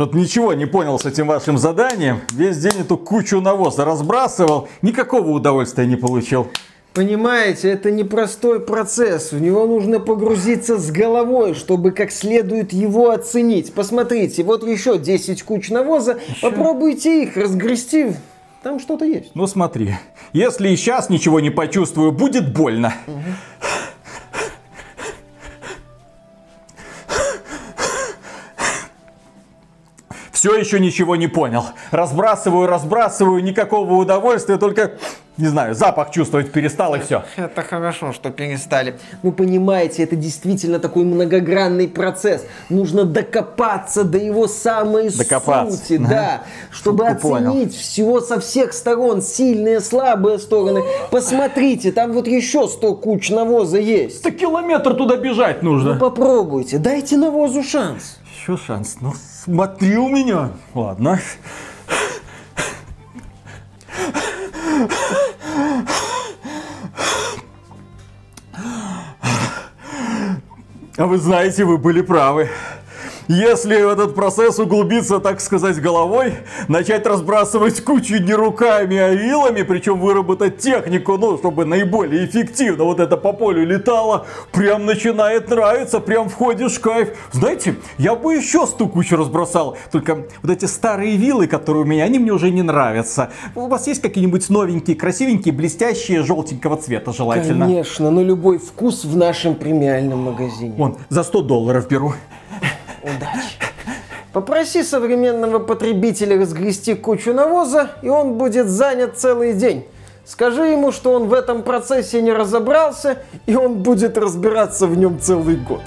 Что-то ничего не понял с этим вашим заданием. Весь день эту кучу навоза разбрасывал. Никакого удовольствия не получил. Понимаете, это непростой процесс. В него нужно погрузиться с головой, чтобы как следует его оценить. Посмотрите, вот еще 10 куч навоза. Еще? Попробуйте их разгрести. Там что-то есть. Ну смотри, если и сейчас ничего не почувствую, будет больно. Угу. Все еще ничего не понял. Разбрасываю, разбрасываю, никакого удовольствия, только не знаю, запах чувствовать перестал и все. Это хорошо, что перестали. Ну, понимаете, это действительно такой многогранный процесс. Нужно докопаться до его самой докопаться. сути, ага. да, чтобы Шутку оценить понял. всего со всех сторон, сильные, слабые стороны. Посмотрите, там вот еще сто куч навоза есть. Так километр туда бежать нужно. Ну, попробуйте, дайте навозу шанс. Еще шанс, ну смотри у меня. Ладно. А вы знаете, вы были правы. Если в этот процесс углубиться, так сказать, головой, начать разбрасывать кучу не руками, а вилами, причем выработать технику, ну, чтобы наиболее эффективно вот это по полю летало, прям начинает нравиться, прям входишь в кайф. Знаете, я бы еще сто кучу разбросал, только вот эти старые вилы, которые у меня, они мне уже не нравятся. У вас есть какие-нибудь новенькие, красивенькие, блестящие, желтенького цвета желательно? Конечно, на любой вкус в нашем премиальном магазине. Вон, за 100 долларов беру. Удачи. Попроси современного потребителя разгрести кучу навоза, и он будет занят целый день. Скажи ему, что он в этом процессе не разобрался, и он будет разбираться в нем целый год.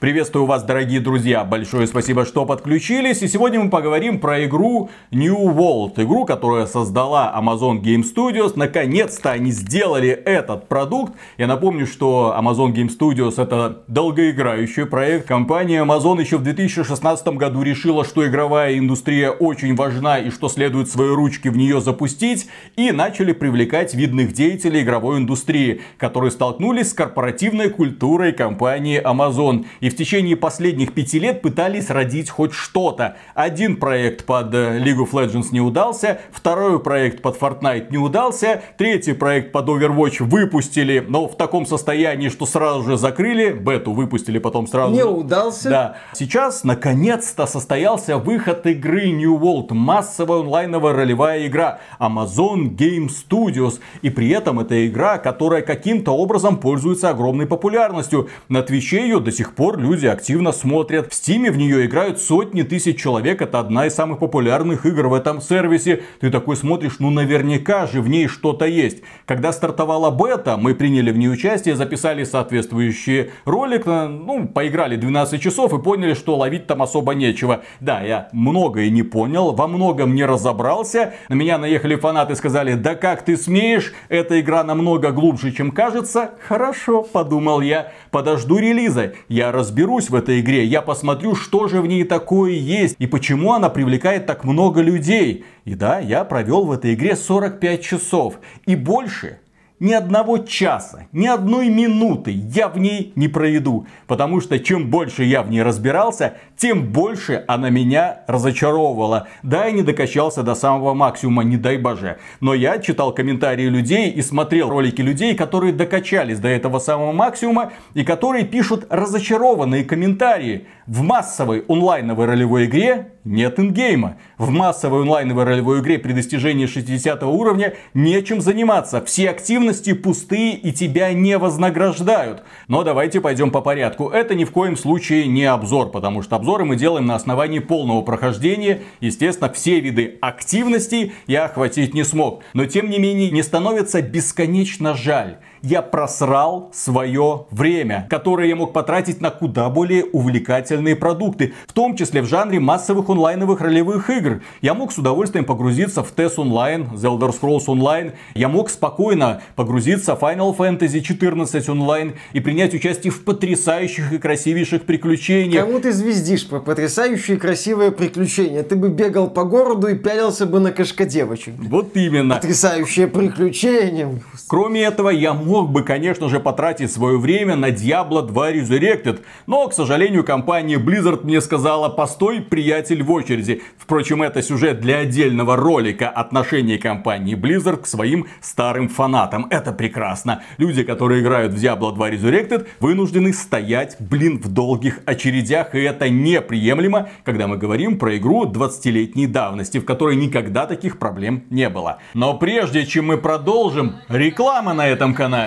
Приветствую вас, дорогие друзья. Большое спасибо, что подключились. И сегодня мы поговорим про игру New World. Игру, которую создала Amazon Game Studios. Наконец-то они сделали этот продукт. Я напомню, что Amazon Game Studios это долгоиграющий проект. Компания Amazon еще в 2016 году решила, что игровая индустрия очень важна и что следует свои ручки в нее запустить. И начали привлекать видных деятелей игровой индустрии, которые столкнулись с корпоративной культурой компании Amazon. И и в течение последних пяти лет пытались родить хоть что-то. Один проект под э, League of Legends не удался, второй проект под Fortnite не удался, третий проект под Overwatch выпустили, но в таком состоянии, что сразу же закрыли, бету выпустили потом сразу. Не удался. Да. Сейчас, наконец-то, состоялся выход игры New World, массовая онлайновая ролевая игра Amazon Game Studios. И при этом это игра, которая каким-то образом пользуется огромной популярностью. На Твиче ее до сих пор люди активно смотрят. В Стиме в нее играют сотни тысяч человек. Это одна из самых популярных игр в этом сервисе. Ты такой смотришь, ну наверняка же в ней что-то есть. Когда стартовала бета, мы приняли в ней участие, записали соответствующий ролик. Э, ну, поиграли 12 часов и поняли, что ловить там особо нечего. Да, я многое не понял, во многом не разобрался. На меня наехали фанаты и сказали, да как ты смеешь, эта игра намного глубже, чем кажется. Хорошо, подумал я, подожду релиза. Я раз разберусь в этой игре, я посмотрю, что же в ней такое есть и почему она привлекает так много людей. И да, я провел в этой игре 45 часов и больше ни одного часа, ни одной минуты я в ней не проведу. Потому что чем больше я в ней разбирался, тем больше она меня разочаровывала. Да, я не докачался до самого максимума, не дай боже. Но я читал комментарии людей и смотрел ролики людей, которые докачались до этого самого максимума и которые пишут разочарованные комментарии. В массовой онлайновой ролевой игре нет ингейма. В массовой онлайновой ролевой игре при достижении 60 уровня нечем заниматься. Все активности пустые и тебя не вознаграждают. Но давайте пойдем по порядку. Это ни в коем случае не обзор, потому что обзоры мы делаем на основании полного прохождения. Естественно, все виды активностей я охватить не смог. Но тем не менее не становится бесконечно жаль я просрал свое время, которое я мог потратить на куда более увлекательные продукты, в том числе в жанре массовых онлайновых ролевых игр. Я мог с удовольствием погрузиться в TES Online, The Elder Scrolls Online, я мог спокойно погрузиться в Final Fantasy 14 онлайн и принять участие в потрясающих и красивейших приключениях. Кому ты звездишь про потрясающие и красивые приключения? Ты бы бегал по городу и пялился бы на кошка девочек. Вот именно. Потрясающие приключения. Кроме этого, я мог бы, конечно же, потратить свое время на Diablo 2 Resurrected, но, к сожалению, компания Blizzard мне сказала, постой, приятель, в очереди. Впрочем, это сюжет для отдельного ролика отношения компании Blizzard к своим старым фанатам. Это прекрасно. Люди, которые играют в Diablo 2 Resurrected, вынуждены стоять, блин, в долгих очередях, и это неприемлемо, когда мы говорим про игру 20-летней давности, в которой никогда таких проблем не было. Но прежде чем мы продолжим, реклама на этом канале.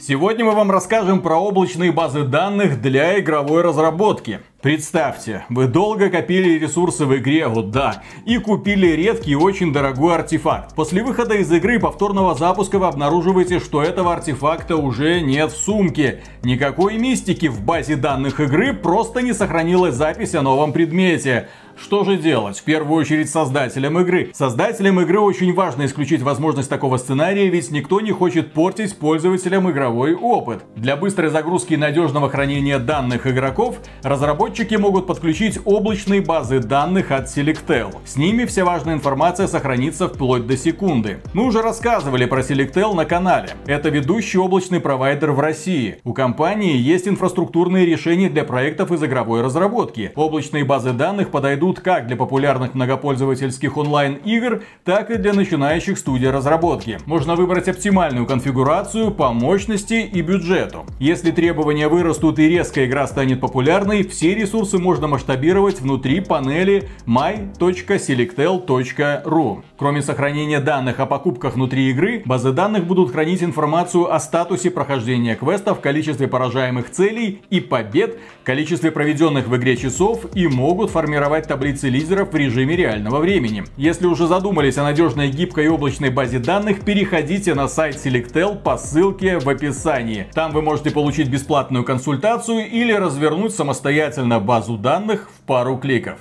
Сегодня мы вам расскажем про облачные базы данных для игровой разработки. Представьте, вы долго копили ресурсы в игре, вот да, и купили редкий и очень дорогой артефакт. После выхода из игры повторного запуска вы обнаруживаете, что этого артефакта уже нет в сумке. Никакой мистики в базе данных игры, просто не сохранилась запись о новом предмете. Что же делать? В первую очередь создателям игры. Создателям игры очень важно исключить возможность такого сценария, ведь никто не хочет портить пользователям игровой опыт. Для быстрой загрузки и надежного хранения данных игроков, разработчики могут подключить облачные базы данных от Selectel. С ними вся важная информация сохранится вплоть до секунды. Мы уже рассказывали про Selectel на канале. Это ведущий облачный провайдер в России. У компании есть инфраструктурные решения для проектов из игровой разработки. Облачные базы данных подойдут подойдут как для популярных многопользовательских онлайн-игр, так и для начинающих студий разработки. Можно выбрать оптимальную конфигурацию по мощности и бюджету. Если требования вырастут и резко игра станет популярной, все ресурсы можно масштабировать внутри панели my.selectel.ru. Кроме сохранения данных о покупках внутри игры, базы данных будут хранить информацию о статусе прохождения квестов, количестве поражаемых целей и побед, количестве проведенных в игре часов и могут формировать таблицы лидеров в режиме реального времени. Если уже задумались о надежной гибкой облачной базе данных, переходите на сайт Selectel по ссылке в описании. Там вы можете получить бесплатную консультацию или развернуть самостоятельно базу данных в пару кликов.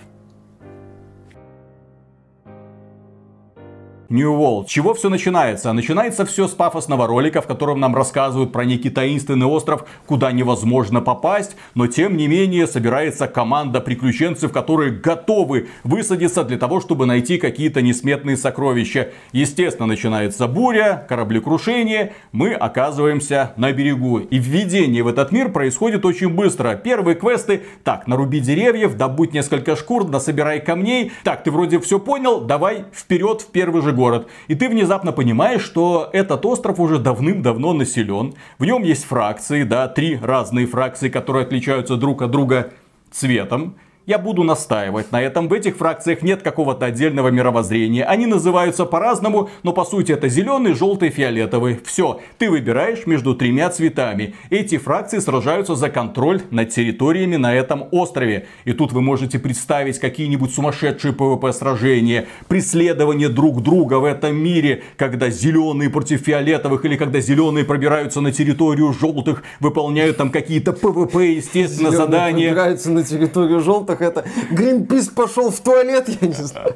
New World. Чего все начинается? Начинается все с пафосного ролика, в котором нам рассказывают про некий таинственный остров, куда невозможно попасть, но тем не менее собирается команда приключенцев, которые готовы высадиться для того, чтобы найти какие-то несметные сокровища. Естественно, начинается буря, кораблекрушение, мы оказываемся на берегу. И введение в этот мир происходит очень быстро. Первые квесты, так, наруби деревьев, добудь несколько шкур, насобирай камней. Так, ты вроде все понял, давай вперед в первый же город. И ты внезапно понимаешь, что этот остров уже давным-давно населен. В нем есть фракции, да, три разные фракции, которые отличаются друг от друга цветом. Я буду настаивать на этом. В этих фракциях нет какого-то отдельного мировоззрения. Они называются по-разному, но по сути это зеленый, желтый, фиолетовый. Все, ты выбираешь между тремя цветами. Эти фракции сражаются за контроль над территориями на этом острове. И тут вы можете представить какие-нибудь сумасшедшие PvP сражения, преследование друг друга в этом мире, когда зеленые против фиолетовых или когда зеленые пробираются на территорию желтых, выполняют там какие-то PvP, естественно, Зеленые задания. Пробираются на территорию желтых это, Гринпис пошел в туалет, я не знаю.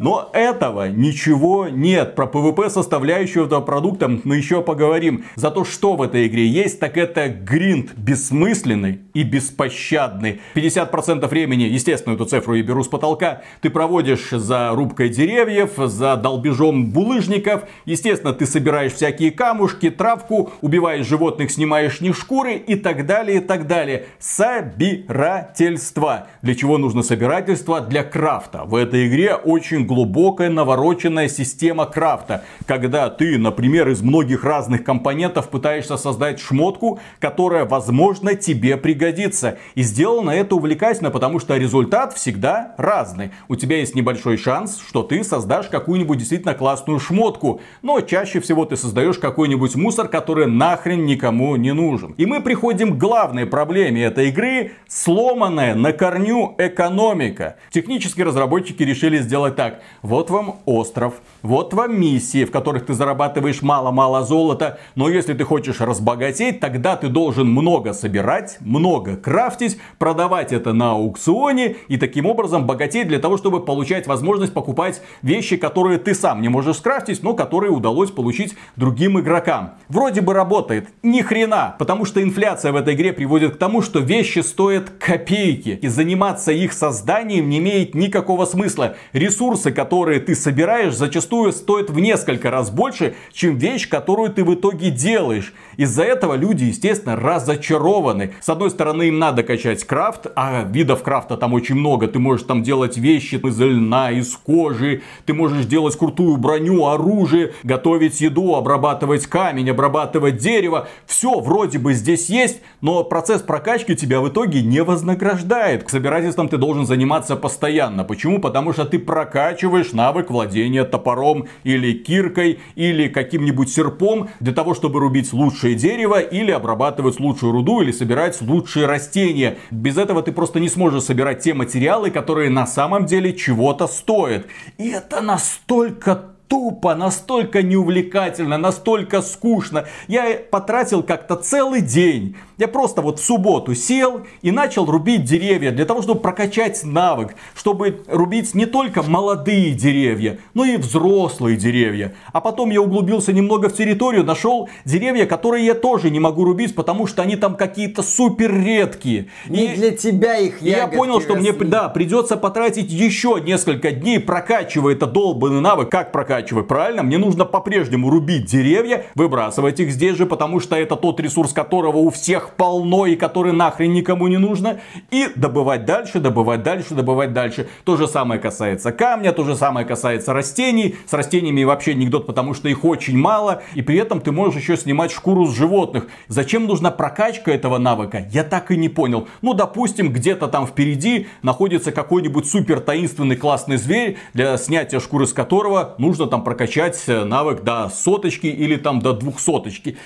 Но этого ничего нет. Про PvP составляющую этого продукта мы еще поговорим. За то, что в этой игре есть, так это гринд бессмысленный и беспощадный. 50% времени, естественно, эту цифру я беру с потолка, ты проводишь за рубкой деревьев, за долбежом булыжников. Естественно, ты собираешь всякие камушки, травку, убиваешь животных, снимаешь с них шкуры и так далее, и так далее. Собирательство. Для чего нужно собирательство? Для крафта. В этой игре очень глубокая навороченная система крафта. Когда ты, например, из многих разных компонентов пытаешься создать шмотку, которая, возможно, тебе пригодится. И сделано это увлекательно, потому что результат всегда разный. У тебя есть небольшой шанс, что ты создашь какую-нибудь действительно классную шмотку. Но чаще всего ты создаешь какой-нибудь мусор, который нахрен никому не нужен. И мы приходим к главной проблеме этой игры. Сломанная на корню экономика. Технические разработчики решили сделать так вот вам остров, вот вам миссии, в которых ты зарабатываешь мало-мало золота, но если ты хочешь разбогатеть, тогда ты должен много собирать, много крафтить, продавать это на аукционе и таким образом богатеть для того, чтобы получать возможность покупать вещи, которые ты сам не можешь скрафтить, но которые удалось получить другим игрокам. Вроде бы работает, ни хрена, потому что инфляция в этой игре приводит к тому, что вещи стоят копейки, и заниматься их созданием не имеет никакого смысла. Ресурсы, которые ты собираешь, зачастую стоят в несколько раз больше, чем вещь, которую ты в итоге делаешь. Из-за этого люди, естественно, разочарованы. С одной стороны, им надо качать крафт, а видов крафта там очень много. Ты можешь там делать вещи из льна, из кожи, ты можешь делать крутую броню, оружие, готовить еду, обрабатывать камень, обрабатывать дерево. Все вроде бы здесь есть, но процесс прокачки тебя в итоге не вознаграждает. К собирательствам ты должен заниматься постоянно. Почему? Потому что ты прокачиваешь навык владения топором или киркой или каким-нибудь серпом для того, чтобы рубить лучшее дерево или обрабатывать лучшую руду или собирать лучшие растения. Без этого ты просто не сможешь собирать те материалы, которые на самом деле чего-то стоят. И это настолько тупо, настолько неувлекательно, настолько скучно. Я потратил как-то целый день. Я просто вот в субботу сел и начал рубить деревья для того, чтобы прокачать навык, чтобы рубить не только молодые деревья, но и взрослые деревья. А потом я углубился немного в территорию, нашел деревья, которые я тоже не могу рубить, потому что они там какие-то супер редкие. Не и для тебя их И я понял, что росли. мне да, придется потратить еще несколько дней, прокачивая это долбанный навык. Как прокачивать? Переворачивать, правильно? Мне нужно по-прежнему рубить деревья, выбрасывать их здесь же, потому что это тот ресурс, которого у всех полно и который нахрен никому не нужно. И добывать дальше, добывать дальше, добывать дальше. То же самое касается камня, то же самое касается растений. С растениями вообще анекдот, потому что их очень мало. И при этом ты можешь еще снимать шкуру с животных. Зачем нужна прокачка этого навыка? Я так и не понял. Ну, допустим, где-то там впереди находится какой-нибудь супер таинственный классный зверь, для снятия шкуры с которого нужно там прокачать э, навык до соточки или там до двухсоточки.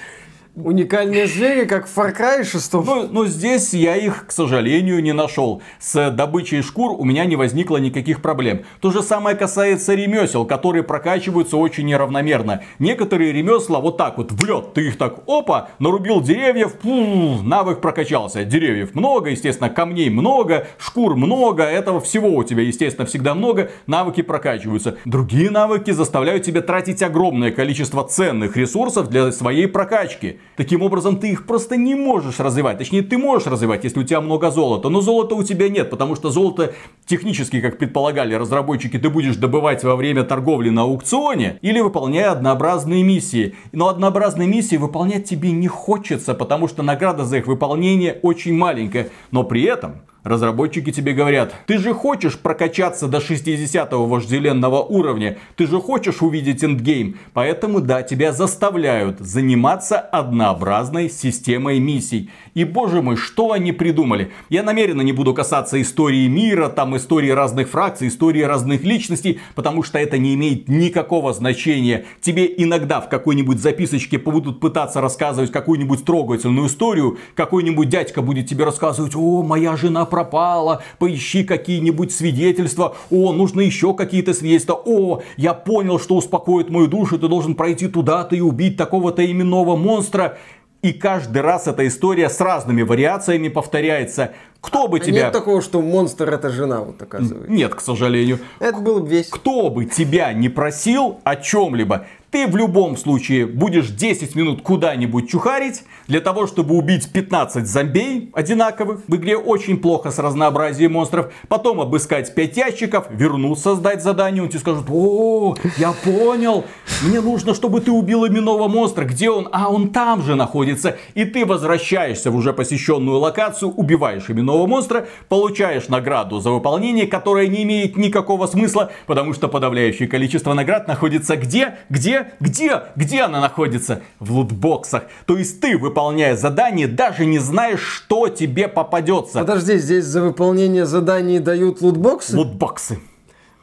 Уникальные звери, как в Far Cry 6. Ну, ну, здесь я их, к сожалению, не нашел. С добычей шкур у меня не возникло никаких проблем. То же самое касается ремесел, которые прокачиваются очень неравномерно. Некоторые ремесла вот так вот в лед. Ты их так, опа, нарубил деревьев, пу, навык прокачался. Деревьев много, естественно, камней много, шкур много, этого всего у тебя, естественно, всегда много, навыки прокачиваются. Другие навыки заставляют тебя тратить огромное количество ценных ресурсов для своей прокачки. Таким образом, ты их просто не можешь развивать. Точнее, ты можешь развивать, если у тебя много золота. Но золота у тебя нет, потому что золото технически, как предполагали разработчики, ты будешь добывать во время торговли на аукционе или выполняя однообразные миссии. Но однообразные миссии выполнять тебе не хочется, потому что награда за их выполнение очень маленькая. Но при этом Разработчики тебе говорят, ты же хочешь прокачаться до 60-го вожделенного уровня, ты же хочешь увидеть эндгейм, поэтому да, тебя заставляют заниматься однообразной системой миссий. И боже мой, что они придумали? Я намеренно не буду касаться истории мира, там истории разных фракций, истории разных личностей, потому что это не имеет никакого значения. Тебе иногда в какой-нибудь записочке будут пытаться рассказывать какую-нибудь трогательную историю, какой-нибудь дядька будет тебе рассказывать, о, моя жена пропала, поищи какие-нибудь свидетельства, о, нужно еще какие-то свидетельства, о, я понял, что успокоит мою душу, ты должен пройти туда-то и убить такого-то именного монстра. И каждый раз эта история с разными вариациями повторяется. Кто бы а тебя... Нет такого, что монстр это жена, вот оказывается. Нет, к сожалению. Это было бы весело. Кто бы тебя не просил о чем-либо, ты в любом случае будешь 10 минут куда-нибудь чухарить для того, чтобы убить 15 зомбей одинаковых. В игре очень плохо с разнообразием монстров. Потом обыскать 5 ящиков, вернуться сдать задание. Он тебе скажет, о, я понял, мне нужно, чтобы ты убил именного монстра. Где он? А, он там же находится. И ты возвращаешься в уже посещенную локацию, убиваешь именного монстра, получаешь награду за выполнение, которая не имеет никакого смысла, потому что подавляющее количество наград находится где? Где? Где? Где? она находится? В лутбоксах. То есть ты, выполняя задание, даже не знаешь, что тебе попадется. Подожди, здесь за выполнение заданий дают лутбоксы? Лутбоксы.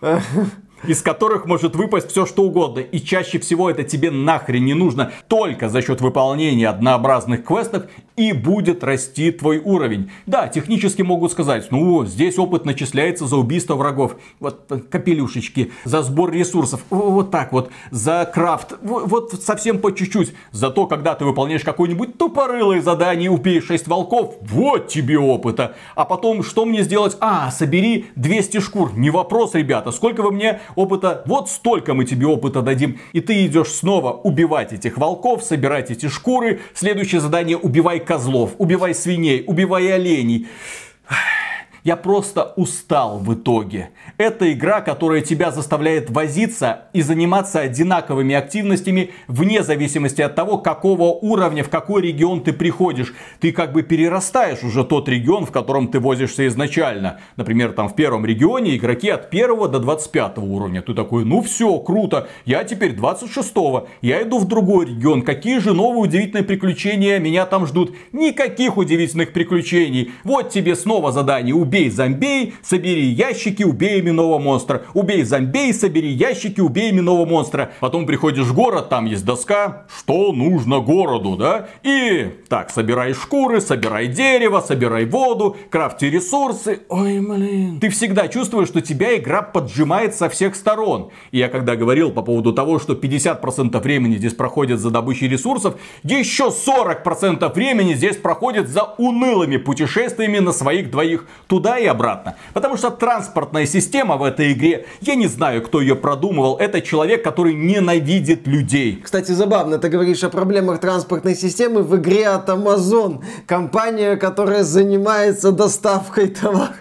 из которых может выпасть все что угодно. И чаще всего это тебе нахрен не нужно. Только за счет выполнения однообразных квестов и будет расти твой уровень. Да, технически могут сказать, ну, здесь опыт начисляется за убийство врагов. Вот капелюшечки, за сбор ресурсов, вот так вот, за крафт, вот совсем по чуть-чуть. Зато, когда ты выполняешь какое-нибудь тупорылое задание убей 6 волков, вот тебе опыта. А потом, что мне сделать? А, собери 200 шкур. Не вопрос, ребята, сколько вы мне опыта? Вот столько мы тебе опыта дадим. И ты идешь снова убивать этих волков, собирать эти шкуры. Следующее задание убивай козлов, убивай свиней, убивай оленей. Я просто устал в итоге. Это игра, которая тебя заставляет возиться и заниматься одинаковыми активностями вне зависимости от того, какого уровня, в какой регион ты приходишь. Ты как бы перерастаешь уже тот регион, в котором ты возишься изначально. Например, там в первом регионе игроки от 1 до 25 уровня. Ты такой, ну все, круто, я теперь 26 -го. я иду в другой регион. Какие же новые удивительные приключения меня там ждут? Никаких удивительных приключений. Вот тебе снова задание убей зомбей, собери ящики, убей именного монстра. Убей зомбей, собери ящики, убей именного монстра. Потом приходишь в город, там есть доска, что нужно городу, да? И так, собирай шкуры, собирай дерево, собирай воду, крафти ресурсы. Ой, блин. Ты всегда чувствуешь, что тебя игра поджимает со всех сторон. И я когда говорил по поводу того, что 50% времени здесь проходит за добычей ресурсов, еще 40% времени здесь проходит за унылыми путешествиями на своих двоих туда и обратно. Потому что транспортная система в этой игре, я не знаю, кто ее продумывал, это человек, который ненавидит людей. Кстати, забавно, ты говоришь о проблемах транспортной системы в игре от Amazon. Компания, которая занимается доставкой товаров.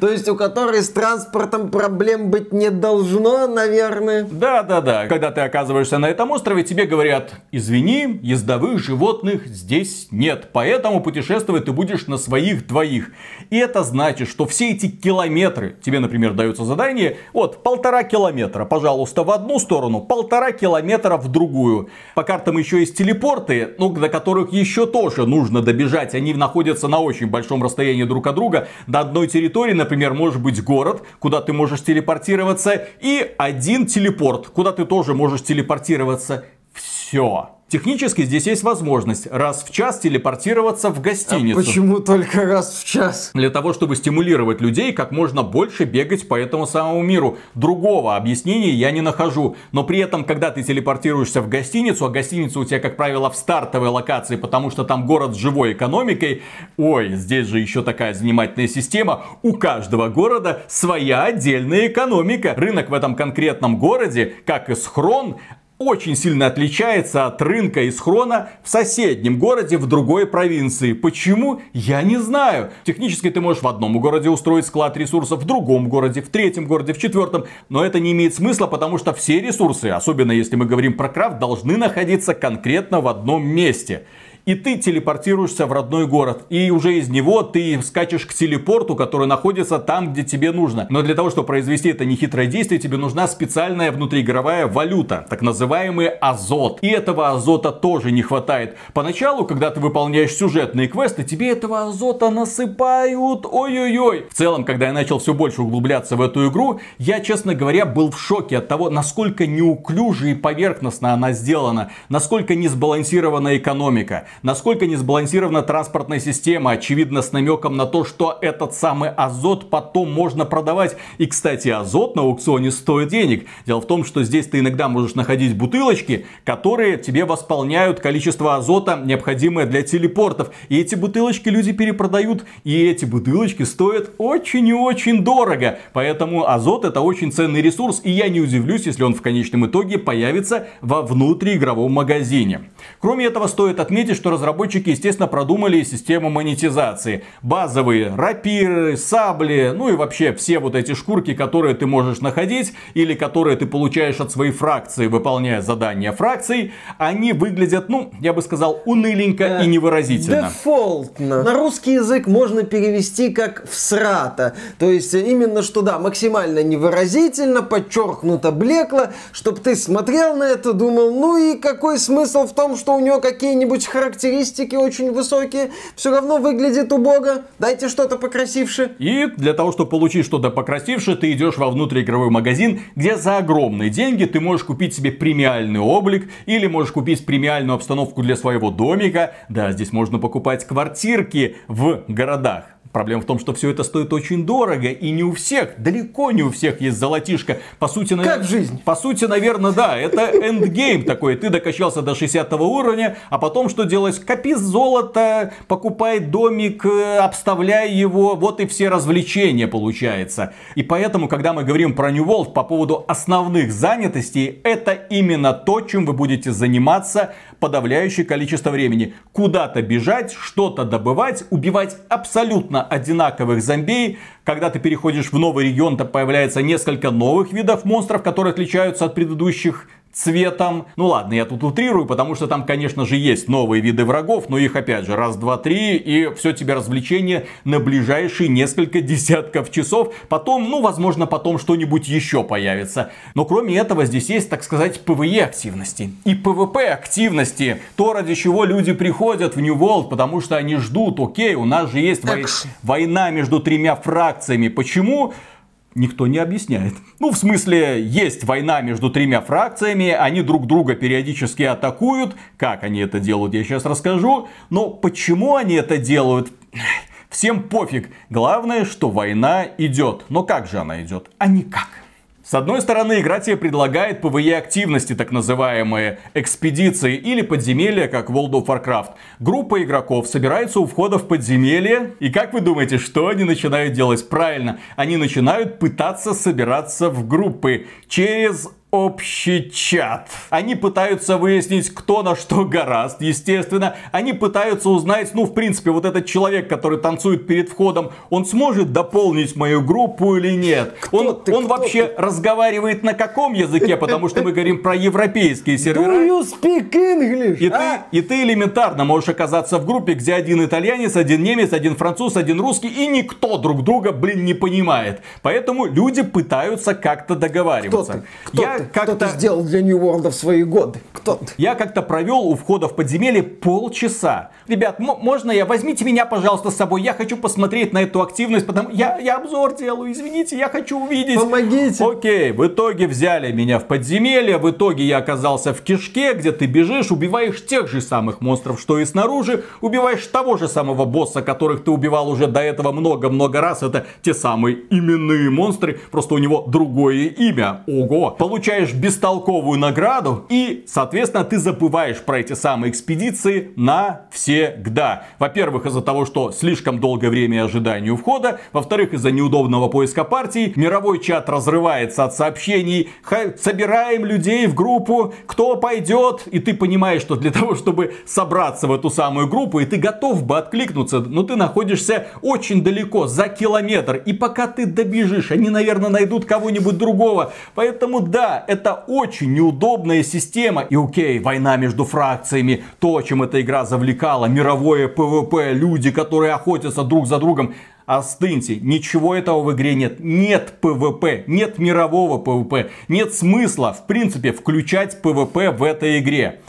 То есть у которой с транспортом проблем быть не должно, наверное. Да, да, да. Когда ты оказываешься на этом острове, тебе говорят, извини, ездовых животных здесь нет, поэтому путешествовать ты будешь на своих двоих. И это значит, что все эти километры, тебе, например, дается задание, вот, полтора километра, пожалуйста, в одну сторону, полтора километра в другую. По картам еще есть телепорты, ну, до которых еще тоже нужно добежать. Они находятся на очень большом расстоянии друг от друга, до одной территории территории, например, может быть город, куда ты можешь телепортироваться, и один телепорт, куда ты тоже можешь телепортироваться. Все. Технически здесь есть возможность раз в час телепортироваться в гостиницу. А почему только раз в час? Для того, чтобы стимулировать людей как можно больше бегать по этому самому миру. Другого объяснения я не нахожу. Но при этом, когда ты телепортируешься в гостиницу, а гостиница у тебя, как правило, в стартовой локации, потому что там город с живой экономикой, ой, здесь же еще такая занимательная система, у каждого города своя отдельная экономика. Рынок в этом конкретном городе, как и схрон, очень сильно отличается от рынка из хрона в соседнем городе в другой провинции. Почему? Я не знаю. Технически ты можешь в одном городе устроить склад ресурсов, в другом городе, в третьем городе, в четвертом. Но это не имеет смысла, потому что все ресурсы, особенно если мы говорим про крафт, должны находиться конкретно в одном месте и ты телепортируешься в родной город. И уже из него ты скачешь к телепорту, который находится там, где тебе нужно. Но для того, чтобы произвести это нехитрое действие, тебе нужна специальная внутриигровая валюта, так называемый азот. И этого азота тоже не хватает. Поначалу, когда ты выполняешь сюжетные квесты, тебе этого азота насыпают. Ой-ой-ой. В целом, когда я начал все больше углубляться в эту игру, я, честно говоря, был в шоке от того, насколько неуклюже и поверхностно она сделана, насколько не сбалансирована экономика насколько не сбалансирована транспортная система, очевидно с намеком на то, что этот самый азот потом можно продавать. И, кстати, азот на аукционе стоит денег. Дело в том, что здесь ты иногда можешь находить бутылочки, которые тебе восполняют количество азота, необходимое для телепортов. И эти бутылочки люди перепродают, и эти бутылочки стоят очень и очень дорого. Поэтому азот это очень ценный ресурс, и я не удивлюсь, если он в конечном итоге появится во внутриигровом магазине. Кроме этого, стоит отметить, что разработчики, естественно, продумали систему монетизации. Базовые рапиры, сабли, ну и вообще все вот эти шкурки, которые ты можешь находить или которые ты получаешь от своей фракции, выполняя задания фракций, они выглядят, ну, я бы сказал, уныленько и невыразительно. Дефолтно. На русский язык можно перевести как всрата. То есть именно что, да, максимально невыразительно, подчеркнуто блекло, чтобы ты смотрел на это, думал, ну и какой смысл в том, что у него какие-нибудь характеристики характеристики очень высокие, все равно выглядит убого. Дайте что-то покрасивше. И для того, чтобы получить что-то покрасивше, ты идешь во внутриигровой магазин, где за огромные деньги ты можешь купить себе премиальный облик или можешь купить премиальную обстановку для своего домика. Да, здесь можно покупать квартирки в городах. Проблема в том, что все это стоит очень дорого, и не у всех, далеко не у всех есть золотишко. По сути, навер... как жизнь? По сути, наверное, да, это эндгейм такой. Ты докачался до 60 уровня, а потом что делать? Копи золото, покупай домик, э, обставляй его, вот и все развлечения получается. И поэтому, когда мы говорим про New World по поводу основных занятостей, это именно то, чем вы будете заниматься подавляющее количество времени. Куда-то бежать, что-то добывать, убивать абсолютно одинаковых зомби. Когда ты переходишь в новый регион, то появляется несколько новых видов монстров, которые отличаются от предыдущих цветом. Ну ладно, я тут утрирую, потому что там, конечно же, есть новые виды врагов, но их опять же раз, два, три, и все тебе развлечение на ближайшие несколько десятков часов. Потом, ну, возможно, потом что-нибудь еще появится. Но кроме этого, здесь есть, так сказать, PvE активности и PvP активности. То, ради чего люди приходят в New World, потому что они ждут, окей, у нас же есть вой... война между тремя фракциями. Почему? Никто не объясняет. Ну, в смысле, есть война между тремя фракциями, они друг друга периодически атакуют. Как они это делают, я сейчас расскажу. Но почему они это делают, всем пофиг. Главное, что война идет. Но как же она идет? А никак. С одной стороны, игра тебе предлагает PvE активности, так называемые экспедиции или подземелья, как World of Warcraft. Группа игроков собирается у входа в подземелье, и как вы думаете, что они начинают делать? Правильно, они начинают пытаться собираться в группы через общий чат. Они пытаются выяснить, кто на что гораст, естественно. Они пытаются узнать, ну, в принципе, вот этот человек, который танцует перед входом, он сможет дополнить мою группу или нет? Кто он ты, он вообще ты? разговаривает на каком языке? Потому что мы говорим про европейские сервера. Do you speak English? И, а? ты, и ты элементарно можешь оказаться в группе, где один итальянец, один немец, один француз, один русский, и никто друг друга, блин, не понимает. Поэтому люди пытаются как-то договариваться. Кто ты? Кто Я как-то... Кто ты сделал для New World в свои годы? Кто ты? Я как-то провел у входа в подземелье полчаса. Ребят, можно я? Возьмите меня, пожалуйста, с собой. Я хочу посмотреть на эту активность, потому я, я обзор делаю. Извините, я хочу увидеть. Помогите. Окей, в итоге взяли меня в подземелье. В итоге я оказался в кишке, где ты бежишь, убиваешь тех же самых монстров, что и снаружи. Убиваешь того же самого босса, которых ты убивал уже до этого много-много раз. Это те самые именные монстры, просто у него другое имя. Ого. Получаешь бестолковую награду и, соответственно, ты забываешь про эти самые экспедиции навсегда. Во-первых, из-за того, что слишком долгое время ожидания у входа. Во-вторых, из-за неудобного поиска пати. Мировой чат разрывается от сообщений. Собираем людей в группу. Кто пойдет? И ты понимаешь, что для того, чтобы собраться в эту самую группу, и ты готов бы откликнуться, но ты находишься очень далеко, за километр. И пока ты добежишь, они, наверное, найдут кого-нибудь другого. Поэтому да, это очень неудобная система. И окей, война между фракциями, то, чем эта игра завлекала, мировое PvP, люди, которые охотятся друг за другом. Остыньте, ничего этого в игре нет. Нет PvP, нет мирового PvP, нет смысла, в принципе, включать PvP в этой игре.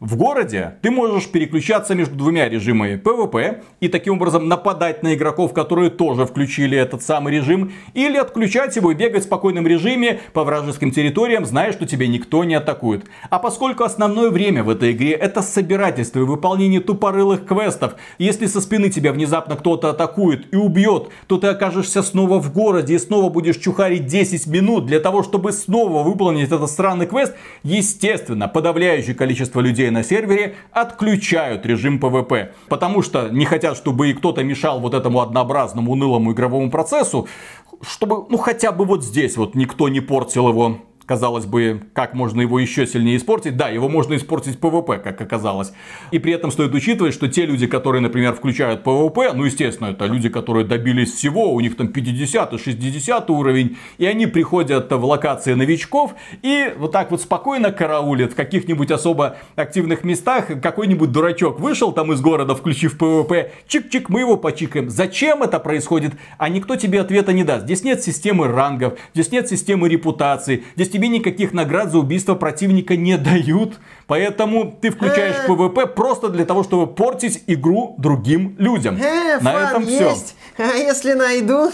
В городе ты можешь переключаться между двумя режимами PvP и таким образом нападать на игроков, которые тоже включили этот самый режим, или отключать его и бегать в спокойном режиме по вражеским территориям, зная, что тебя никто не атакует. А поскольку основное время в этой игре это собирательство и выполнение тупорылых квестов, если со спины тебя внезапно кто-то атакует и убьет, то ты окажешься снова в городе и снова будешь чухарить 10 минут для того, чтобы снова выполнить этот странный квест, естественно, подавляющее количество людей на сервере отключают режим PvP. Потому что не хотят, чтобы и кто-то мешал вот этому однообразному унылому игровому процессу, чтобы, ну, хотя бы вот здесь вот никто не портил его казалось бы, как можно его еще сильнее испортить. Да, его можно испортить PvP, как оказалось. И при этом стоит учитывать, что те люди, которые, например, включают PvP, ну, естественно, это люди, которые добились всего, у них там 50 60 уровень, и они приходят в локации новичков и вот так вот спокойно караулят в каких-нибудь особо активных местах. Какой-нибудь дурачок вышел там из города, включив PvP, чик-чик, мы его почикаем. Зачем это происходит? А никто тебе ответа не даст. Здесь нет системы рангов, здесь нет системы репутации, здесь тебе тебе никаких наград за убийство противника не дают. Поэтому ты включаешь PvP просто для того, чтобы портить игру другим людям. На этом все. А если найду?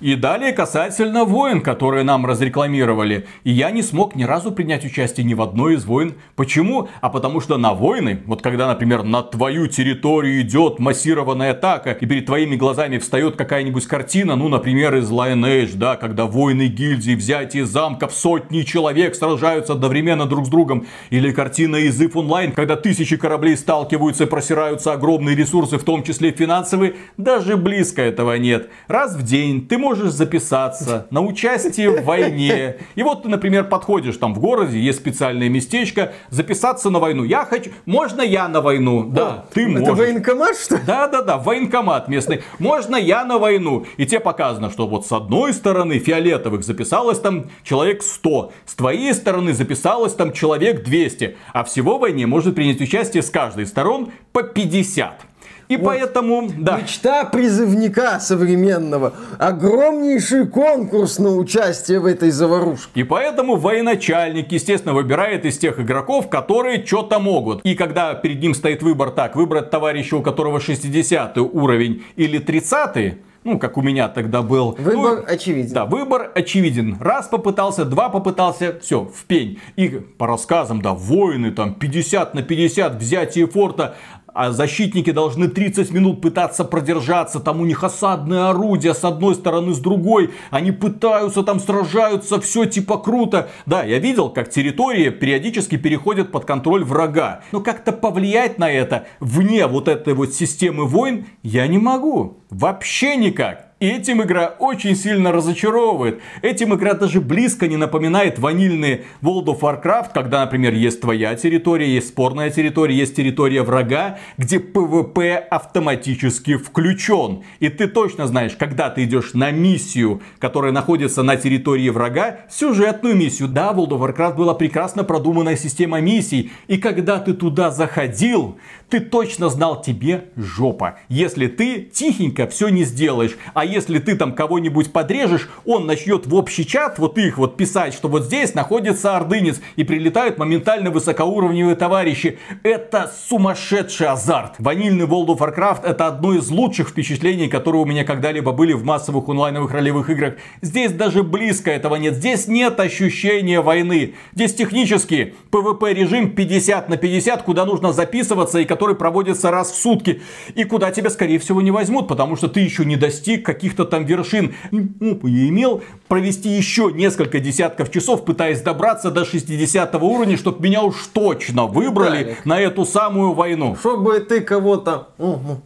И далее касательно войн, которые нам разрекламировали. И я не смог ни разу принять участие ни в одной из войн. Почему? А потому что на войны, вот когда, например, на твою территорию идет массированная атака, и перед твоими глазами встает какая-нибудь картина, ну, например, из Lineage, да, когда войны гильдии, взятие замков, сотни человек сражаются одновременно друг с другом. Или картина из If Online, когда тысячи кораблей сталкиваются и просираются огромные ресурсы, в том числе финансовые, даже близко этого нет. Раз в день ты можешь записаться на участие в войне. И вот ты, например, подходишь там в городе, есть специальное местечко, записаться на войну. Я хочу, можно я на войну? Да, О, ты можешь. Это военкомат, что ли? Да, да, да, военкомат местный. Можно я на войну? И тебе показано, что вот с одной стороны фиолетовых записалось там человек 100, с твоей стороны записалось там человек 200, а всего в войне может принять участие с каждой сторон по 50. И вот поэтому, да. Мечта призывника современного. Огромнейший конкурс на участие в этой заварушке. И поэтому военачальник, естественно, выбирает из тех игроков, которые что-то могут. И когда перед ним стоит выбор так, выбрать товарища, у которого 60 уровень или 30 ну, как у меня тогда был. Выбор ну, очевиден. Да, выбор очевиден. Раз попытался, два попытался, все, в пень. И по рассказам, да, воины там 50 на 50, взятие форта а защитники должны 30 минут пытаться продержаться, там у них осадное орудие с одной стороны, с другой, они пытаются там сражаются, все типа круто. Да, я видел, как территории периодически переходят под контроль врага, но как-то повлиять на это вне вот этой вот системы войн я не могу, вообще никак. И этим игра очень сильно разочаровывает. Этим игра даже близко не напоминает ванильные World of Warcraft, когда, например, есть твоя территория, есть спорная территория, есть территория врага, где PvP автоматически включен. И ты точно знаешь, когда ты идешь на миссию, которая находится на территории врага, сюжетную миссию. Да, в World of Warcraft была прекрасно продуманная система миссий. И когда ты туда заходил, ты точно знал тебе жопа. Если ты тихенько все не сделаешь. А если ты там кого-нибудь подрежешь, он начнет в общий чат вот их вот писать, что вот здесь находится ордынец. И прилетают моментально высокоуровневые товарищи. Это сумасшедший азарт. Ванильный World of Warcraft это одно из лучших впечатлений, которые у меня когда-либо были в массовых онлайновых ролевых играх. Здесь даже близко этого нет. Здесь нет ощущения войны. Здесь технически PvP режим 50 на 50, куда нужно записываться и который проводится раз в сутки. И куда тебя, скорее всего, не возьмут, потому что ты еще не достиг каких-то там вершин. Ну, и имел провести еще несколько десятков часов, пытаясь добраться до 60 уровня, чтобы меня уж точно выбрали Виталик. на эту самую войну. Чтобы ты кого-то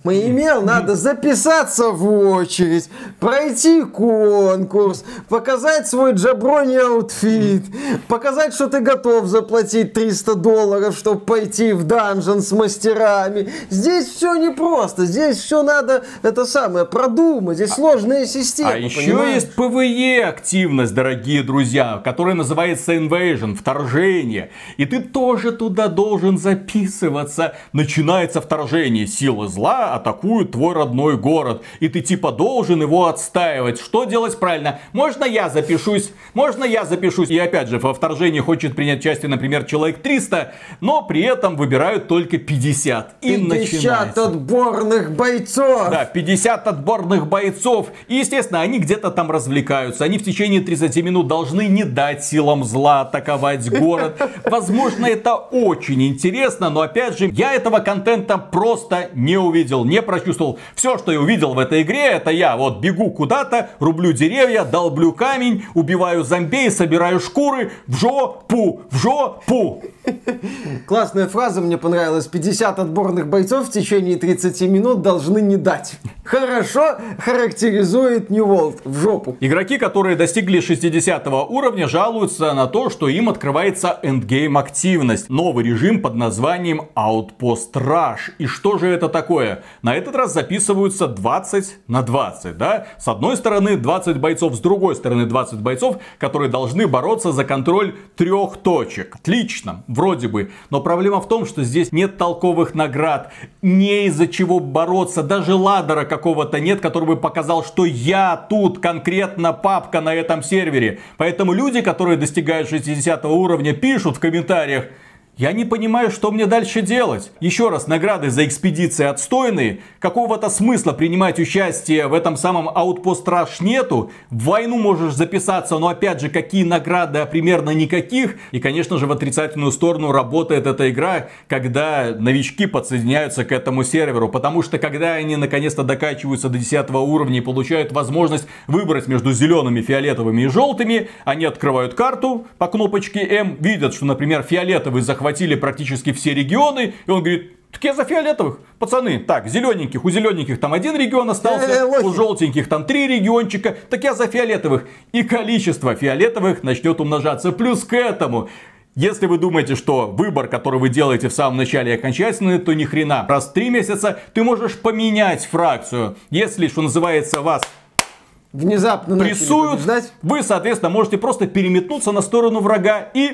поимел, надо записаться в очередь, пройти конкурс, показать свой jabroni outfit, показать, что ты готов заплатить 300 долларов, чтобы пойти в dungeon с мастерами игры. Здесь все непросто. Здесь все надо, это самое, продумать. Здесь сложная система. А еще есть PvE активность, дорогие друзья, которая называется Invasion, вторжение. И ты тоже туда должен записываться. Начинается вторжение. Силы зла атакуют твой родной город. И ты типа должен его отстаивать. Что делать правильно? Можно я запишусь? Можно я запишусь? И опять же, во вторжении хочет принять участие, например, человек 300, но при этом выбирают только 50. 50. И 50 начинается. отборных бойцов. Да, 50 отборных бойцов. И, естественно, они где-то там развлекаются. Они в течение 30 минут должны не дать силам зла атаковать город. Возможно, это очень интересно, но опять же, я этого контента просто не увидел, не прочувствовал. Все, что я увидел в этой игре, это я вот бегу куда-то, рублю деревья, долблю камень, убиваю зомби, собираю шкуры в жопу, в жопу. Классная фраза мне понравилась. 50 отборных бойцов в течение 30 минут должны не дать. Хорошо характеризует World. В жопу. Игроки, которые достигли 60 уровня, жалуются на то, что им открывается эндгейм активность. Новый режим под названием Outpost Rush. И что же это такое? На этот раз записываются 20 на 20, да? С одной стороны 20 бойцов, с другой стороны 20 бойцов, которые должны бороться за контроль трех точек. Отлично вроде бы. Но проблема в том, что здесь нет толковых наград, не из-за чего бороться, даже ладера какого-то нет, который бы показал что я тут конкретно папка на этом сервере. Поэтому люди, которые достигают 60 уровня, пишут в комментариях, я не понимаю, что мне дальше делать. Еще раз, награды за экспедиции отстойные. Какого-то смысла принимать участие в этом самом Outpost Rush нету. В войну можешь записаться, но опять же, какие награды, а примерно никаких. И, конечно же, в отрицательную сторону работает эта игра, когда новички подсоединяются к этому серверу. Потому что, когда они наконец-то докачиваются до 10 уровня и получают возможность выбрать между зелеными, фиолетовыми и желтыми, они открывают карту по кнопочке М, видят, что, например, фиолетовый захват захватили практически все регионы. И он говорит, так я за фиолетовых. Пацаны, так, зелененьких, у зелененьких там один регион остался, э, у желтеньких там три региончика, так я за фиолетовых. И количество фиолетовых начнет умножаться. Плюс к этому, если вы думаете, что выбор, который вы делаете в самом начале окончательный, то ни хрена. Раз в три месяца ты можешь поменять фракцию. Если, что называется, вас внезапно прессуют, вы, соответственно, можете просто переметнуться на сторону врага и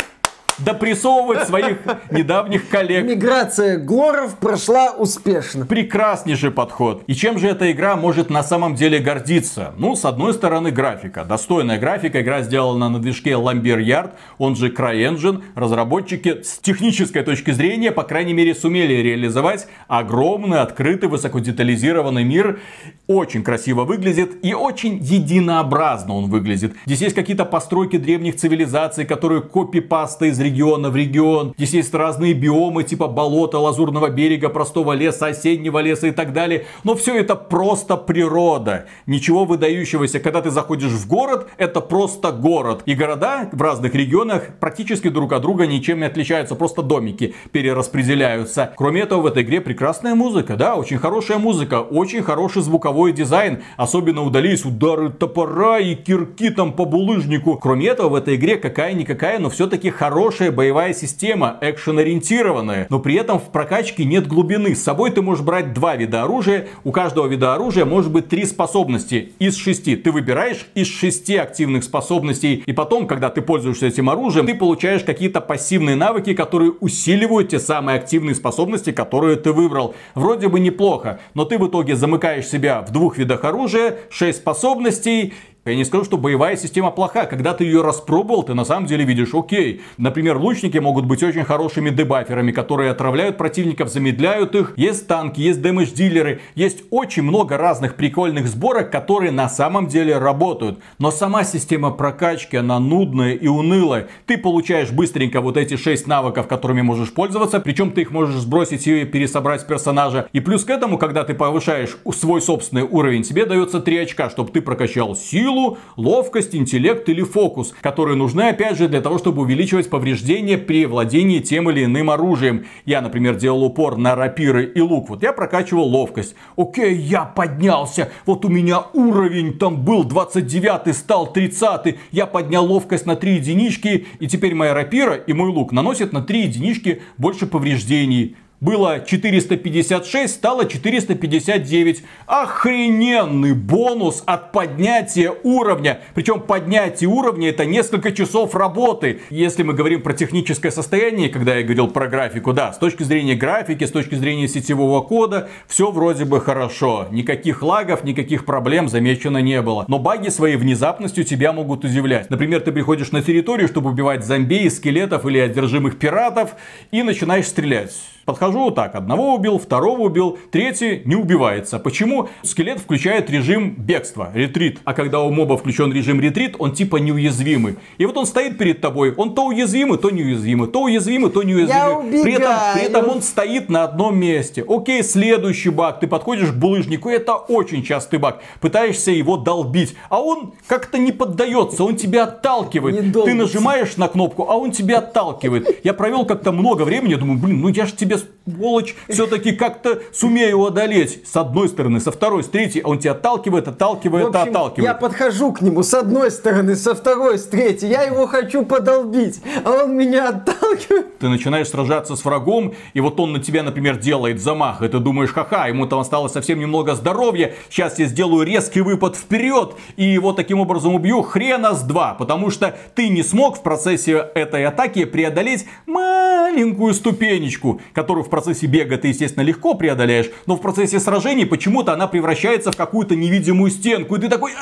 допрессовывать своих недавних коллег. Миграция Глоров прошла успешно. Прекраснейший подход. И чем же эта игра может на самом деле гордиться? Ну, с одной стороны, графика. Достойная графика. Игра сделана на движке Lambier Yard, он же CryEngine. Разработчики с технической точки зрения, по крайней мере, сумели реализовать огромный, открытый, высокодетализированный мир. Очень красиво выглядит и очень единообразно он выглядит. Здесь есть какие-то постройки древних цивилизаций, которые копипаста из региона в регион. Здесь есть разные биомы типа болота, лазурного берега, простого леса, осеннего леса и так далее. Но все это просто природа. Ничего выдающегося. Когда ты заходишь в город, это просто город. И города в разных регионах практически друг от друга ничем не отличаются. Просто домики перераспределяются. Кроме этого, в этой игре прекрасная музыка. Да, очень хорошая музыка. Очень хороший звуковой дизайн. Особенно удались удары топора и кирки там по булыжнику. Кроме этого, в этой игре какая-никакая, но все-таки хорошая хорошая боевая система, экшен-ориентированная, но при этом в прокачке нет глубины. С собой ты можешь брать два вида оружия, у каждого вида оружия может быть три способности из шести. Ты выбираешь из шести активных способностей, и потом, когда ты пользуешься этим оружием, ты получаешь какие-то пассивные навыки, которые усиливают те самые активные способности, которые ты выбрал. Вроде бы неплохо, но ты в итоге замыкаешь себя в двух видах оружия, шесть способностей, я не скажу, что боевая система плоха. Когда ты ее распробовал, ты на самом деле видишь, окей. Например, лучники могут быть очень хорошими дебаферами, которые отравляют противников, замедляют их. Есть танки, есть дэмэдж-дилеры. Есть очень много разных прикольных сборок, которые на самом деле работают. Но сама система прокачки, она нудная и унылая. Ты получаешь быстренько вот эти 6 навыков, которыми можешь пользоваться. Причем ты их можешь сбросить и пересобрать персонажа. И плюс к этому, когда ты повышаешь свой собственный уровень, тебе дается 3 очка, чтобы ты прокачал силу силу, ловкость, интеллект или фокус, которые нужны опять же для того, чтобы увеличивать повреждения при владении тем или иным оружием. Я, например, делал упор на рапиры и лук. Вот я прокачивал ловкость. Окей, я поднялся. Вот у меня уровень там был 29, стал 30. Я поднял ловкость на 3 единички. И теперь моя рапира и мой лук наносят на 3 единички больше повреждений было 456, стало 459. Охрененный бонус от поднятия уровня. Причем поднятие уровня это несколько часов работы. Если мы говорим про техническое состояние, когда я говорил про графику, да, с точки зрения графики, с точки зрения сетевого кода, все вроде бы хорошо. Никаких лагов, никаких проблем замечено не было. Но баги своей внезапностью тебя могут удивлять. Например, ты приходишь на территорию, чтобы убивать зомби, скелетов или одержимых пиратов и начинаешь стрелять. Подхожу вот так, одного убил, второго убил, третий не убивается. Почему? Скелет включает режим бегства, ретрит. А когда у моба включен режим ретрит, он типа неуязвимый. И вот он стоит перед тобой, он то уязвимый, то неуязвимый, то уязвимый, то неуязвимый. При этом, при этом он стоит на одном месте. Окей, следующий баг, ты подходишь к булыжнику, это очень частый баг. Пытаешься его долбить, а он как-то не поддается, он тебя отталкивает. Ты нажимаешь на кнопку, а он тебя отталкивает. Я провел как-то много времени, думаю, блин, ну я же тебе тебе, сволочь, все-таки как-то сумею одолеть. С одной стороны, со второй, с третьей, он тебя отталкивает, отталкивает, общем, отталкивает. Я подхожу к нему с одной стороны, со второй, с третьей. Я его хочу подолбить, а он меня отталкивает. Ты начинаешь сражаться с врагом, и вот он на тебя, например, делает замах, и ты думаешь, ха-ха, ему там осталось совсем немного здоровья, сейчас я сделаю резкий выпад вперед, и его таким образом убью хрена с два, потому что ты не смог в процессе этой атаки преодолеть маленькую ступенечку, которую в процессе бега ты, естественно, легко преодоляешь, но в процессе сражений почему-то она превращается в какую-то невидимую стенку, и ты такой,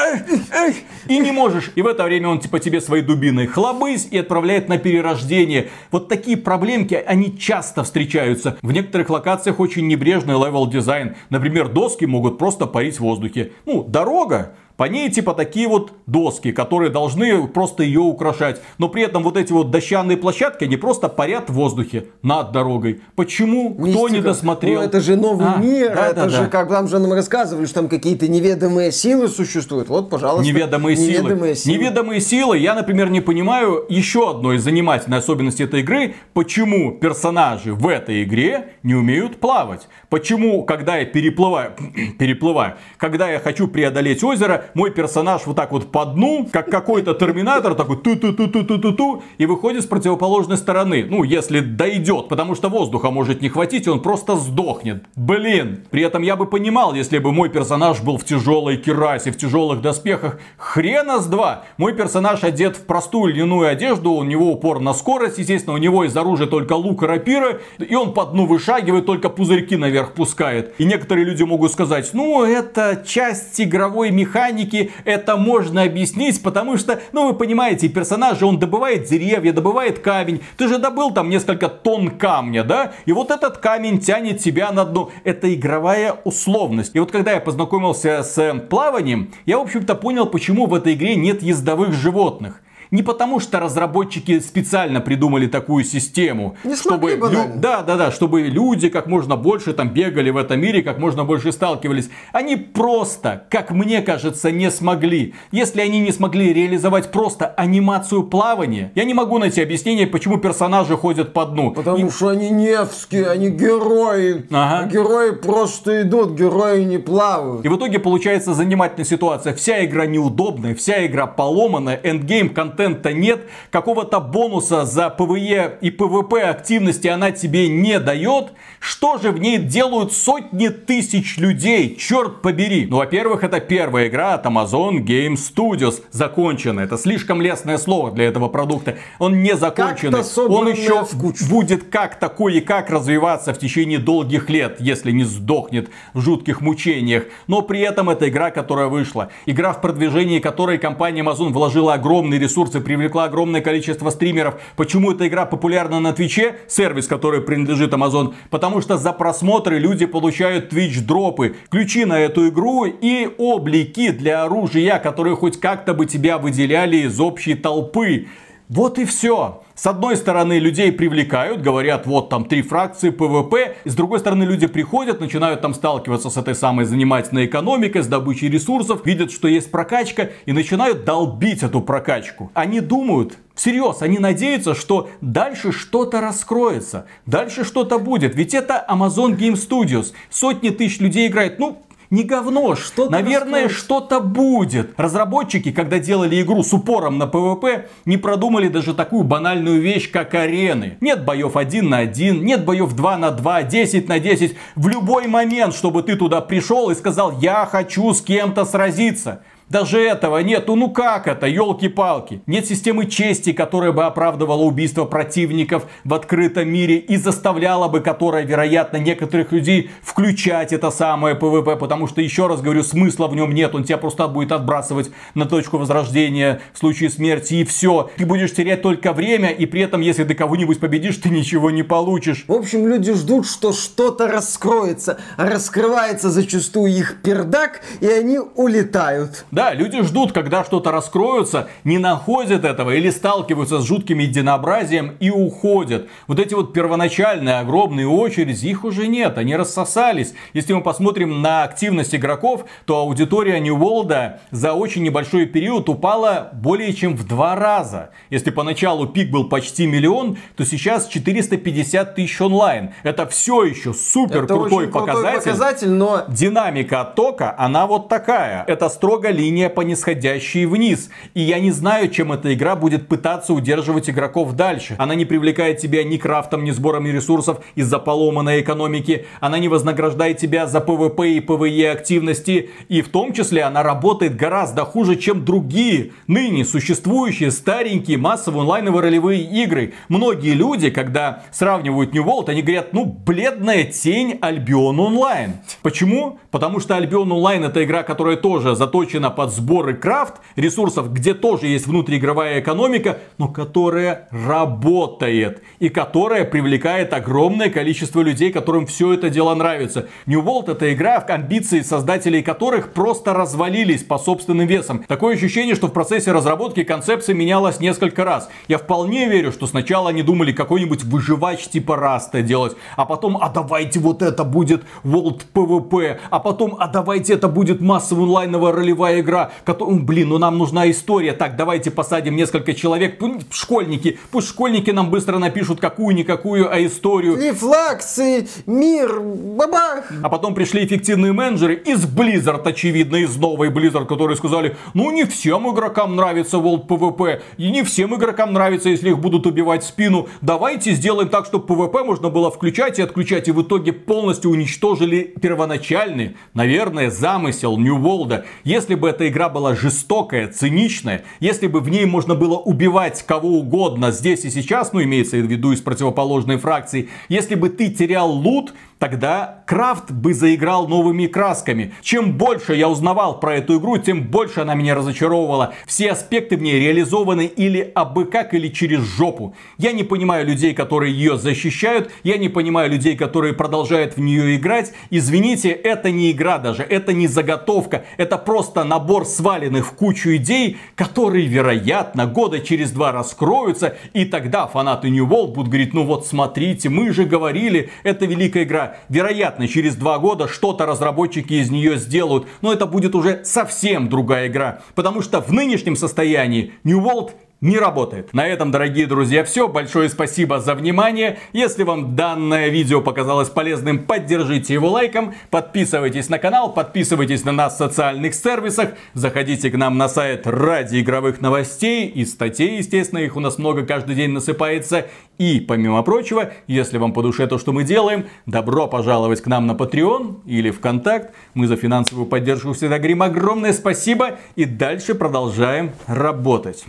и не можешь. И в это время он типа тебе своей дубиной хлобысь и отправляет на перерождение. Вот такие проблемки, они часто встречаются. В некоторых локациях очень небрежный level design. Например, доски могут просто парить в воздухе. Ну, дорога, по ней типа такие вот доски, которые должны просто ее украшать. Но при этом вот эти вот дощатые площадки, они просто парят в воздухе над дорогой. Почему? Мистика. Кто не досмотрел? Ну, это же новый а, мир. Да, это да, же, да. как там же нам рассказывали, что там какие-то неведомые силы существуют. Вот, пожалуйста. Неведомые, неведомые силы. силы. Неведомые силы. Я, например, не понимаю еще одной занимательной особенности этой игры. Почему персонажи в этой игре не умеют плавать? Почему, когда я переплываю, переплываю, когда я хочу преодолеть озеро, мой персонаж вот так вот по дну, как какой-то терминатор, такой ту-ту-ту-ту-ту-ту, и выходит с противоположной стороны. Ну, если дойдет, потому что воздуха может не хватить, и он просто сдохнет. Блин. При этом я бы понимал, если бы мой персонаж был в тяжелой керасе, в тяжелых доспехах. Хрена с два. Мой персонаж одет в простую льняную одежду, у него упор на скорость, естественно, у него из оружия только лук и рапира, и он по дну вышагивает, только пузырьки наверх пускает. И некоторые люди могут сказать, ну, это часть игровой механики, механики это можно объяснить, потому что, ну вы понимаете, персонаж он добывает деревья, добывает камень. Ты же добыл там несколько тонн камня, да? И вот этот камень тянет тебя на дно. Это игровая условность. И вот когда я познакомился с плаванием, я в общем-то понял, почему в этой игре нет ездовых животных. Не потому, что разработчики специально придумали такую систему, не чтобы лю... да, да, да, чтобы люди как можно больше там бегали в этом мире, как можно больше сталкивались. Они просто, как мне кажется, не смогли. Если они не смогли реализовать просто анимацию плавания, я не могу найти объяснение, почему персонажи ходят по дну. Потому И... что они невские, они герои. Ага. А герои просто идут, герои не плавают. И в итоге получается занимательная ситуация. Вся игра неудобная, вся игра поломанная, endgame контент контента нет, какого-то бонуса за PvE и PvP активности она тебе не дает, что же в ней делают сотни тысяч людей, черт побери. Ну, во-первых, это первая игра от Amazon Game Studios, законченная. Это слишком лестное слово для этого продукта. Он не законченный. Он еще будет как такой и как развиваться в течение долгих лет, если не сдохнет в жутких мучениях. Но при этом это игра, которая вышла. Игра в продвижении которой компания Amazon вложила огромный ресурс ресурсы, привлекла огромное количество стримеров. Почему эта игра популярна на Твиче, сервис, который принадлежит Amazon? Потому что за просмотры люди получают Twitch дропы, ключи на эту игру и облики для оружия, которые хоть как-то бы тебя выделяли из общей толпы. Вот и все. С одной стороны, людей привлекают, говорят, вот там три фракции, PvP. С другой стороны, люди приходят, начинают там сталкиваться с этой самой занимательной экономикой, с добычей ресурсов, видят, что есть прокачка и начинают долбить эту прокачку. Они думают, Всерьез, они надеются, что дальше что-то раскроется, дальше что-то будет. Ведь это Amazon Game Studios. Сотни тысяч людей играют. Ну, не говно, что Наверное, что-то будет. Разработчики, когда делали игру с упором на PvP, не продумали даже такую банальную вещь, как арены. Нет боев 1 на 1, нет боев 2 на 2, 10 на 10. В любой момент, чтобы ты туда пришел и сказал, я хочу с кем-то сразиться. Даже этого нету. Ну как это, елки-палки? Нет системы чести, которая бы оправдывала убийство противников в открытом мире и заставляла бы, которая, вероятно, некоторых людей включать это самое PvP, потому что, еще раз говорю, смысла в нем нет. Он тебя просто будет отбрасывать на точку возрождения в случае смерти и все. Ты будешь терять только время, и при этом, если ты кого-нибудь победишь, ты ничего не получишь. В общем, люди ждут, что что-то раскроется. А раскрывается зачастую их пердак, и они улетают. Да, люди ждут, когда что-то раскроется, не находят этого или сталкиваются с жутким единообразием и уходят. Вот эти вот первоначальные огромные очереди, их уже нет, они рассосались. Если мы посмотрим на активность игроков, то аудитория New World за очень небольшой период упала более чем в два раза. Если поначалу пик был почти миллион, то сейчас 450 тысяч онлайн. Это все еще супер Это крутой показатель. показатель, но... Динамика оттока, она вот такая. Это строго линия линия по нисходящей вниз. И я не знаю, чем эта игра будет пытаться удерживать игроков дальше. Она не привлекает тебя ни крафтом, ни сборами ресурсов из-за поломанной экономики. Она не вознаграждает тебя за PvP и PvE активности. И в том числе она работает гораздо хуже, чем другие ныне существующие старенькие массовые онлайновые ролевые игры. Многие люди, когда сравнивают New World, они говорят, ну, бледная тень Albion Online. Почему? Потому что Albion Online это игра, которая тоже заточена под сборы крафт ресурсов, где тоже есть внутриигровая экономика, но которая работает и которая привлекает огромное количество людей, которым все это дело нравится. New World это игра, амбиции создателей которых просто развалились по собственным весам. Такое ощущение, что в процессе разработки концепция менялась несколько раз. Я вполне верю, что сначала они думали какой-нибудь выживач типа Раста делать, а потом, а давайте вот это будет World PvP, а потом, а давайте это будет массовая онлайновая ролевая игра, который, блин, ну нам нужна история, так, давайте посадим несколько человек, школьники, пусть школьники нам быстро напишут какую-никакую а историю. Рефлаксы, мир, бабах. А потом пришли эффективные менеджеры из Blizzard, очевидно, из новой Blizzard, которые сказали, ну не всем игрокам нравится World PvP, и не всем игрокам нравится, если их будут убивать в спину. Давайте сделаем так, чтобы PvP можно было включать и отключать, и в итоге полностью уничтожили первоначальный, наверное, замысел New World. Если бы эта игра была жестокая, циничная, если бы в ней можно было убивать кого угодно здесь и сейчас, ну имеется в виду из противоположной фракции, если бы ты терял лут, тогда Крафт бы заиграл новыми красками. Чем больше я узнавал про эту игру, тем больше она меня разочаровывала. Все аспекты в ней реализованы или абы как, или через жопу. Я не понимаю людей, которые ее защищают, я не понимаю людей, которые продолжают в нее играть. Извините, это не игра даже, это не заготовка, это просто набор сваленных в кучу идей, которые, вероятно, года через два раскроются, и тогда фанаты New World будут говорить, ну вот смотрите, мы же говорили, это великая игра, вероятно, через два года что-то разработчики из нее сделают, но это будет уже совсем другая игра, потому что в нынешнем состоянии New World не работает. На этом, дорогие друзья, все. Большое спасибо за внимание. Если вам данное видео показалось полезным, поддержите его лайком. Подписывайтесь на канал, подписывайтесь на нас в социальных сервисах. Заходите к нам на сайт ради игровых новостей и статей, естественно, их у нас много каждый день насыпается. И, помимо прочего, если вам по душе то, что мы делаем, добро пожаловать к нам на Patreon или ВКонтакт. Мы за финансовую поддержку всегда говорим огромное спасибо и дальше продолжаем работать.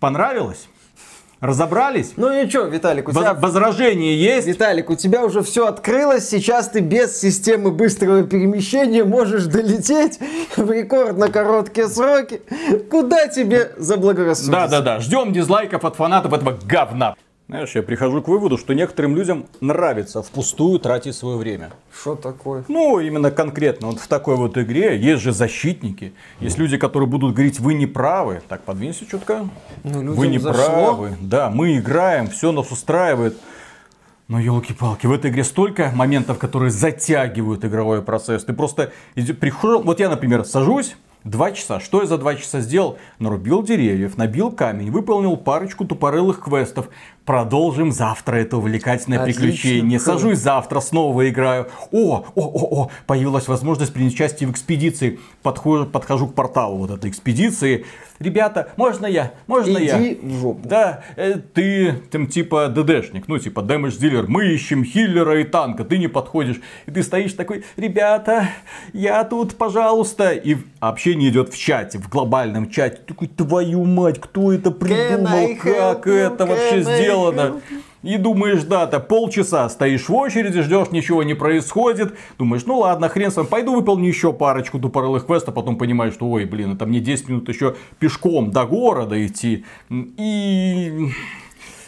Понравилось? Разобрались? Ну ничего, Виталик, у тебя... Возражение есть? Виталик, у тебя уже все открылось, сейчас ты без системы быстрого перемещения можешь долететь в рекордно короткие сроки. Куда тебе заблагорассудится? Да-да-да, ждем дизлайков от фанатов этого говна. Знаешь, я прихожу к выводу, что некоторым людям нравится впустую тратить свое время. Что такое? Ну, именно конкретно. Вот в такой вот игре есть же защитники. Есть люди, которые будут говорить, вы не правы. Так, подвинься чутка. Ну, вы не зашло. правы. Да, мы играем, все нас устраивает. Но елки-палки, в этой игре столько моментов, которые затягивают игровой процесс. Ты просто приходишь, вот я, например, сажусь, Два часа. Что я за два часа сделал? Нарубил деревьев, набил камень, выполнил парочку тупорылых квестов. Продолжим завтра это увлекательное Отлично. приключение. Сажусь завтра, снова играю. О, о, о, о, появилась возможность принять участие в экспедиции. Подхожу, подхожу к порталу вот этой экспедиции. Ребята, можно я? Можно Иди я? Иди в жопу. Да, э, ты там типа ДДшник, ну типа дэмэдж дилер. Мы ищем хиллера и танка, ты не подходишь. И ты стоишь такой, ребята, я тут, пожалуйста. И общение идет в чате, в глобальном чате. Такой, твою мать, кто это придумал? Как это вообще сделано? И думаешь, да, ты полчаса стоишь в очереди, ждешь, ничего не происходит. Думаешь, ну ладно, хрен с вами, пойду выполню еще парочку тупорылых квестов, потом понимаешь, что, ой, блин, это мне 10 минут еще пешком до города идти. И...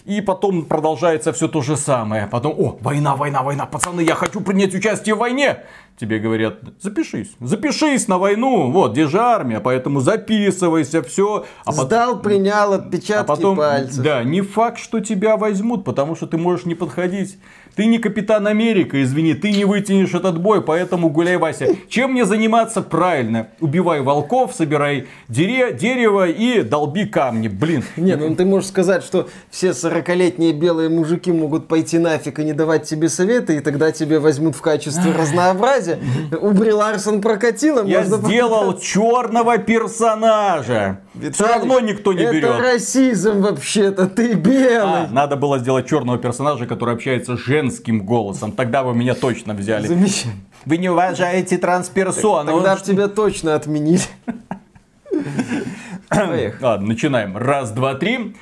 И потом продолжается все то же самое. Потом, о, война, война, война, пацаны, я хочу принять участие в войне тебе говорят, запишись, запишись на войну, вот, где же армия, поэтому записывайся, все. А Сдал, потом, принял отпечатки а потом, пальцев. Да, не факт, что тебя возьмут, потому что ты можешь не подходить. Ты не капитан Америка, извини, ты не вытянешь этот бой, поэтому гуляй, Вася. Чем мне заниматься правильно? Убивай волков, собирай дере дерево и долби камни, блин. Нет, ну ты можешь сказать, что все 40-летние белые мужики могут пойти нафиг и не давать тебе советы, и тогда тебе возьмут в качестве разнообразия. У Бри Ларсон прокатило. Я сделал черного персонажа. Все равно никто не берет. Это расизм вообще-то, ты белый. А, надо было сделать черного персонажа, который общается женским голосом. Тогда вы меня точно взяли. Замечательно. Вы не уважаете трансперсон. Тогда он... тебя точно отменили. Ладно, начинаем. Раз, два, три.